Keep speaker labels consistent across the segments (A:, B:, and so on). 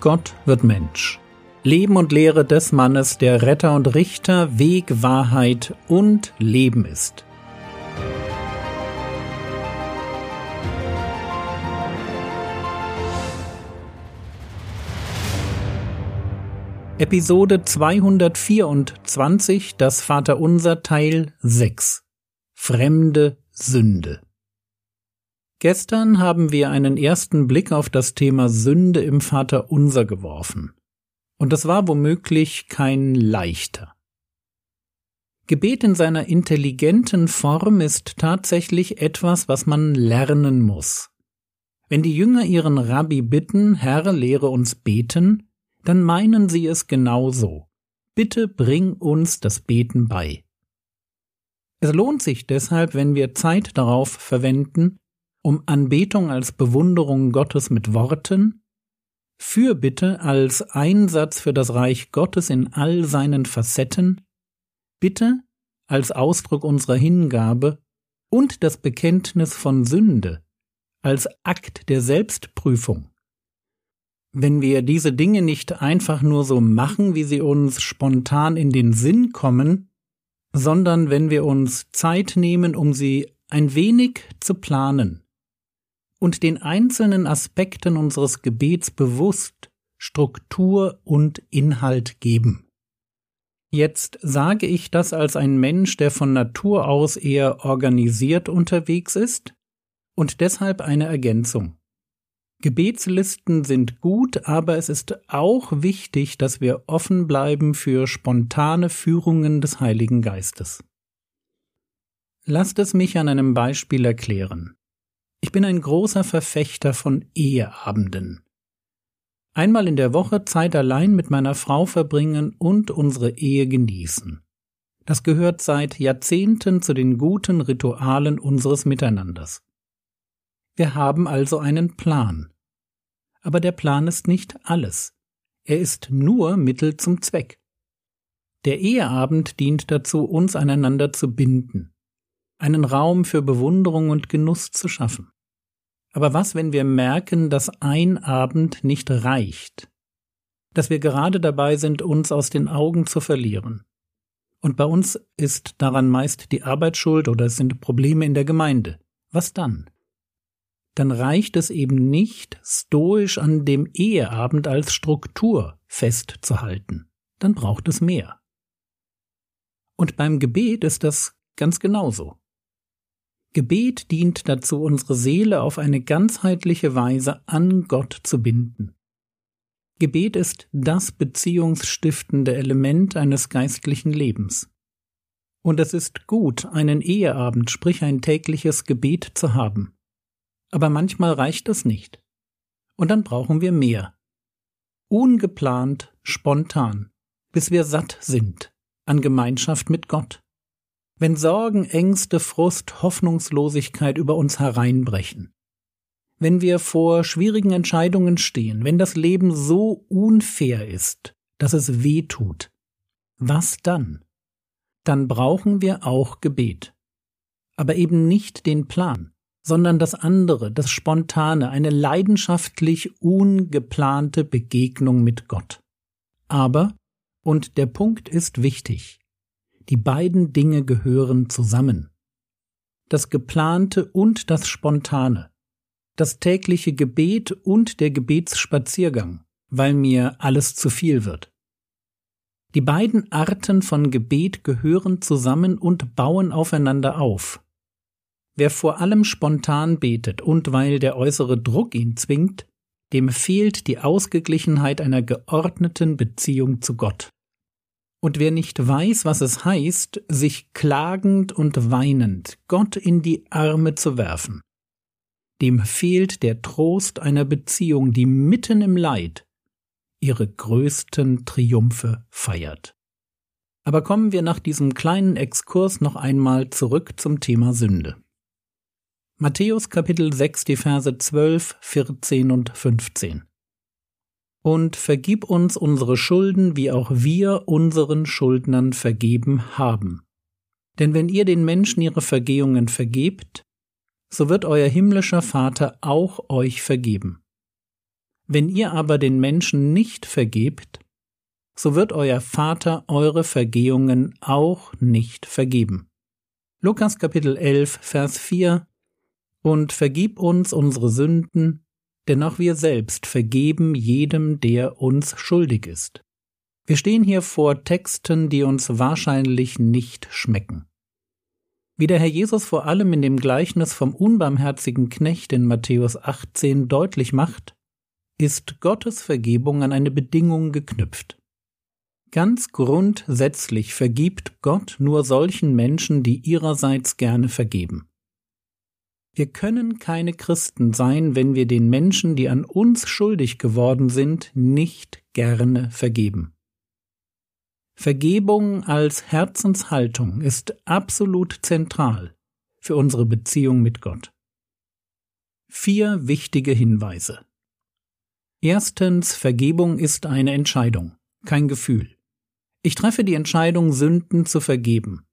A: Gott wird Mensch. Leben und Lehre des Mannes, der Retter und Richter, Weg, Wahrheit und Leben ist. Episode 224, das Vaterunser Teil 6. Fremde Sünde. Gestern haben wir einen ersten Blick auf das Thema Sünde im Vater Unser geworfen. Und das war womöglich kein leichter. Gebet in seiner intelligenten Form ist tatsächlich etwas, was man lernen muss. Wenn die Jünger ihren Rabbi bitten, Herr, lehre uns beten, dann meinen sie es genauso. Bitte bring uns das Beten bei. Es lohnt sich deshalb, wenn wir Zeit darauf verwenden, um Anbetung als Bewunderung Gottes mit Worten, Fürbitte als Einsatz für das Reich Gottes in all seinen Facetten, Bitte als Ausdruck unserer Hingabe und das Bekenntnis von Sünde als Akt der Selbstprüfung. Wenn wir diese Dinge nicht einfach nur so machen, wie sie uns spontan in den Sinn kommen, sondern wenn wir uns Zeit nehmen, um sie ein wenig zu planen, und den einzelnen Aspekten unseres Gebets bewusst Struktur und Inhalt geben. Jetzt sage ich das als ein Mensch, der von Natur aus eher organisiert unterwegs ist und deshalb eine Ergänzung. Gebetslisten sind gut, aber es ist auch wichtig, dass wir offen bleiben für spontane Führungen des Heiligen Geistes. Lasst es mich an einem Beispiel erklären. Ich bin ein großer Verfechter von Eheabenden. Einmal in der Woche Zeit allein mit meiner Frau verbringen und unsere Ehe genießen. Das gehört seit Jahrzehnten zu den guten Ritualen unseres Miteinanders. Wir haben also einen Plan. Aber der Plan ist nicht alles. Er ist nur Mittel zum Zweck. Der Eheabend dient dazu, uns aneinander zu binden einen Raum für Bewunderung und Genuss zu schaffen. Aber was, wenn wir merken, dass ein Abend nicht reicht, dass wir gerade dabei sind, uns aus den Augen zu verlieren? Und bei uns ist daran meist die Arbeit schuld oder es sind Probleme in der Gemeinde. Was dann? Dann reicht es eben nicht, stoisch an dem Eheabend als Struktur festzuhalten. Dann braucht es mehr. Und beim Gebet ist das ganz genauso. Gebet dient dazu, unsere Seele auf eine ganzheitliche Weise an Gott zu binden. Gebet ist das beziehungsstiftende Element eines geistlichen Lebens. Und es ist gut, einen Eheabend, sprich ein tägliches Gebet zu haben. Aber manchmal reicht es nicht. Und dann brauchen wir mehr. Ungeplant, spontan, bis wir satt sind an Gemeinschaft mit Gott wenn Sorgen, Ängste, Frust, Hoffnungslosigkeit über uns hereinbrechen, wenn wir vor schwierigen Entscheidungen stehen, wenn das Leben so unfair ist, dass es weh tut, was dann? Dann brauchen wir auch Gebet. Aber eben nicht den Plan, sondern das andere, das Spontane, eine leidenschaftlich ungeplante Begegnung mit Gott. Aber, und der Punkt ist wichtig, die beiden Dinge gehören zusammen. Das Geplante und das Spontane. Das tägliche Gebet und der Gebetsspaziergang, weil mir alles zu viel wird. Die beiden Arten von Gebet gehören zusammen und bauen aufeinander auf. Wer vor allem spontan betet und weil der äußere Druck ihn zwingt, dem fehlt die Ausgeglichenheit einer geordneten Beziehung zu Gott. Und wer nicht weiß, was es heißt, sich klagend und weinend Gott in die Arme zu werfen, dem fehlt der Trost einer Beziehung, die mitten im Leid ihre größten Triumphe feiert. Aber kommen wir nach diesem kleinen Exkurs noch einmal zurück zum Thema Sünde. Matthäus Kapitel 6, die Verse 12, 14 und 15 und vergib uns unsere Schulden, wie auch wir unseren Schuldnern vergeben haben. Denn wenn ihr den Menschen ihre Vergehungen vergebt, so wird euer himmlischer Vater auch euch vergeben. Wenn ihr aber den Menschen nicht vergebt, so wird euer Vater eure Vergehungen auch nicht vergeben. Lukas Kapitel 11, Vers 4 Und vergib uns unsere Sünden, denn auch wir selbst vergeben jedem, der uns schuldig ist. Wir stehen hier vor Texten, die uns wahrscheinlich nicht schmecken. Wie der Herr Jesus vor allem in dem Gleichnis vom unbarmherzigen Knecht in Matthäus 18 deutlich macht, ist Gottes Vergebung an eine Bedingung geknüpft. Ganz grundsätzlich vergibt Gott nur solchen Menschen, die ihrerseits gerne vergeben. Wir können keine Christen sein, wenn wir den Menschen, die an uns schuldig geworden sind, nicht gerne vergeben. Vergebung als Herzenshaltung ist absolut zentral für unsere Beziehung mit Gott. Vier wichtige Hinweise. Erstens, Vergebung ist eine Entscheidung, kein Gefühl. Ich treffe die Entscheidung, Sünden zu vergeben.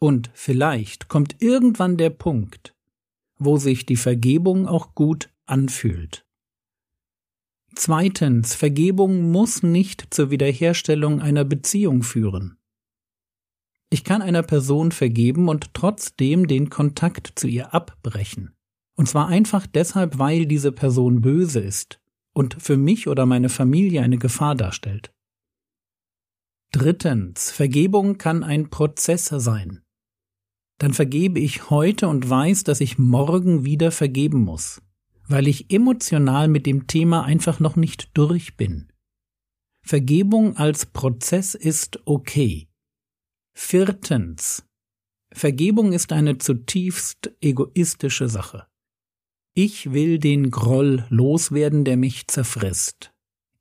A: Und vielleicht kommt irgendwann der Punkt, wo sich die Vergebung auch gut anfühlt. Zweitens, Vergebung muss nicht zur Wiederherstellung einer Beziehung führen. Ich kann einer Person vergeben und trotzdem den Kontakt zu ihr abbrechen. Und zwar einfach deshalb, weil diese Person böse ist und für mich oder meine Familie eine Gefahr darstellt. Drittens, Vergebung kann ein Prozess sein. Dann vergebe ich heute und weiß, dass ich morgen wieder vergeben muss, weil ich emotional mit dem Thema einfach noch nicht durch bin. Vergebung als Prozess ist okay. Viertens, Vergebung ist eine zutiefst egoistische Sache. Ich will den Groll loswerden, der mich zerfrisst.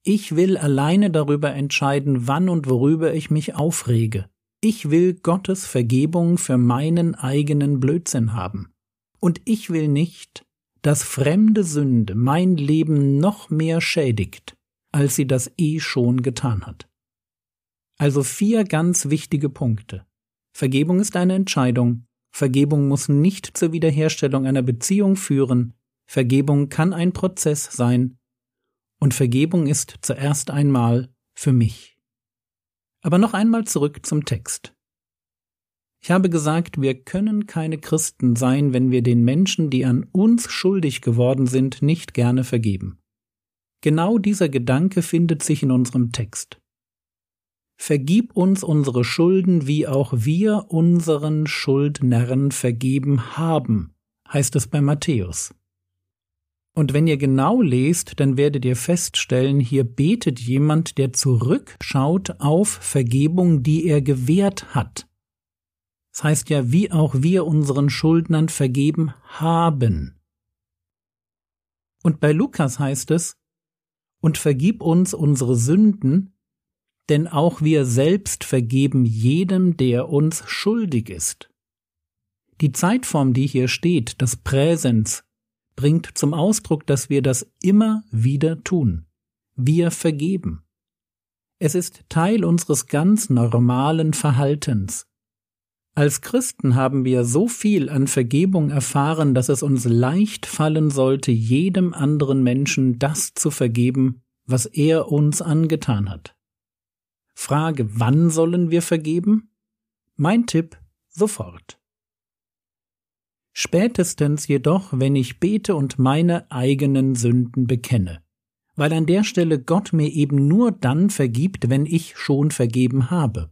A: Ich will alleine darüber entscheiden, wann und worüber ich mich aufrege. Ich will Gottes Vergebung für meinen eigenen Blödsinn haben. Und ich will nicht, dass fremde Sünde mein Leben noch mehr schädigt, als sie das eh schon getan hat. Also vier ganz wichtige Punkte. Vergebung ist eine Entscheidung. Vergebung muss nicht zur Wiederherstellung einer Beziehung führen. Vergebung kann ein Prozess sein und Vergebung ist zuerst einmal für mich. Aber noch einmal zurück zum Text. Ich habe gesagt, wir können keine Christen sein, wenn wir den Menschen, die an uns schuldig geworden sind, nicht gerne vergeben. Genau dieser Gedanke findet sich in unserem Text. Vergib uns unsere Schulden, wie auch wir unseren Schuldnern vergeben haben, heißt es bei Matthäus. Und wenn ihr genau lest, dann werdet ihr feststellen, hier betet jemand, der zurückschaut auf Vergebung, die er gewährt hat. Das heißt ja, wie auch wir unseren Schuldnern vergeben haben. Und bei Lukas heißt es, und vergib uns unsere Sünden, denn auch wir selbst vergeben jedem, der uns schuldig ist. Die Zeitform, die hier steht, das Präsens, bringt zum Ausdruck, dass wir das immer wieder tun. Wir vergeben. Es ist Teil unseres ganz normalen Verhaltens. Als Christen haben wir so viel an Vergebung erfahren, dass es uns leicht fallen sollte, jedem anderen Menschen das zu vergeben, was er uns angetan hat. Frage, wann sollen wir vergeben? Mein Tipp, sofort. Spätestens jedoch, wenn ich bete und meine eigenen Sünden bekenne, weil an der Stelle Gott mir eben nur dann vergibt, wenn ich schon vergeben habe.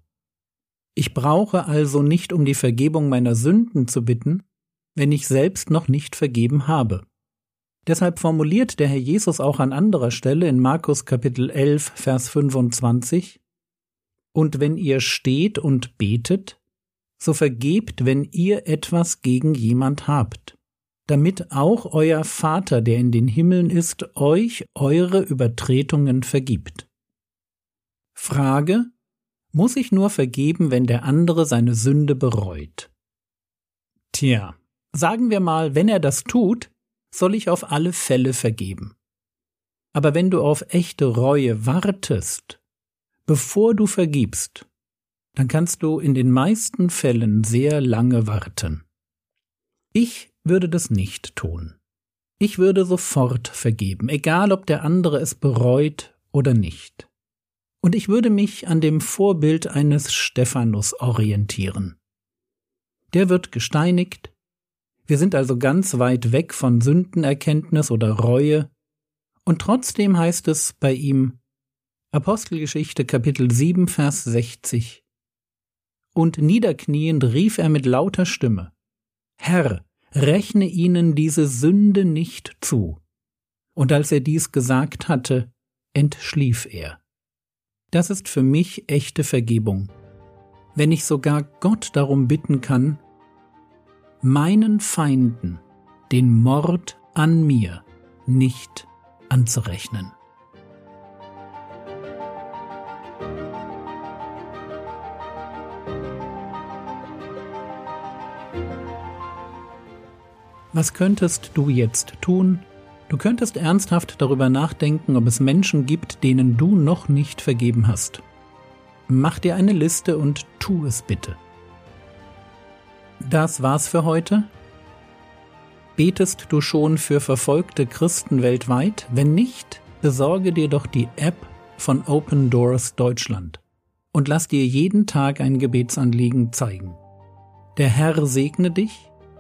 A: Ich brauche also nicht um die Vergebung meiner Sünden zu bitten, wenn ich selbst noch nicht vergeben habe. Deshalb formuliert der Herr Jesus auch an anderer Stelle in Markus Kapitel 11, Vers 25, Und wenn ihr steht und betet, so vergebt, wenn ihr etwas gegen jemand habt, damit auch euer Vater, der in den Himmeln ist, euch eure Übertretungen vergibt. Frage Muss ich nur vergeben, wenn der andere seine Sünde bereut? Tja, sagen wir mal, wenn er das tut, soll ich auf alle Fälle vergeben. Aber wenn du auf echte Reue wartest, bevor du vergibst, dann kannst du in den meisten Fällen sehr lange warten. Ich würde das nicht tun. Ich würde sofort vergeben, egal ob der andere es bereut oder nicht. Und ich würde mich an dem Vorbild eines Stephanus orientieren. Der wird gesteinigt, wir sind also ganz weit weg von Sündenerkenntnis oder Reue, und trotzdem heißt es bei ihm Apostelgeschichte Kapitel 7 Vers 60 Und niederkniend rief er mit lauter Stimme Herr, rechne ihnen diese Sünde nicht zu. Und als er dies gesagt hatte, entschlief er. Das ist für mich echte Vergebung. Wenn ich sogar Gott darum bitten kann, meinen Feinden den Mord an mir nicht anzurechnen. Was könntest du jetzt tun? Du könntest ernsthaft darüber nachdenken, ob es Menschen gibt, denen du noch nicht vergeben hast. Mach dir eine Liste und tu es bitte. Das war's für heute. Betest du schon für verfolgte Christen weltweit? Wenn nicht, besorge dir doch die App von Open Doors Deutschland und lass dir jeden Tag ein Gebetsanliegen zeigen. Der Herr segne dich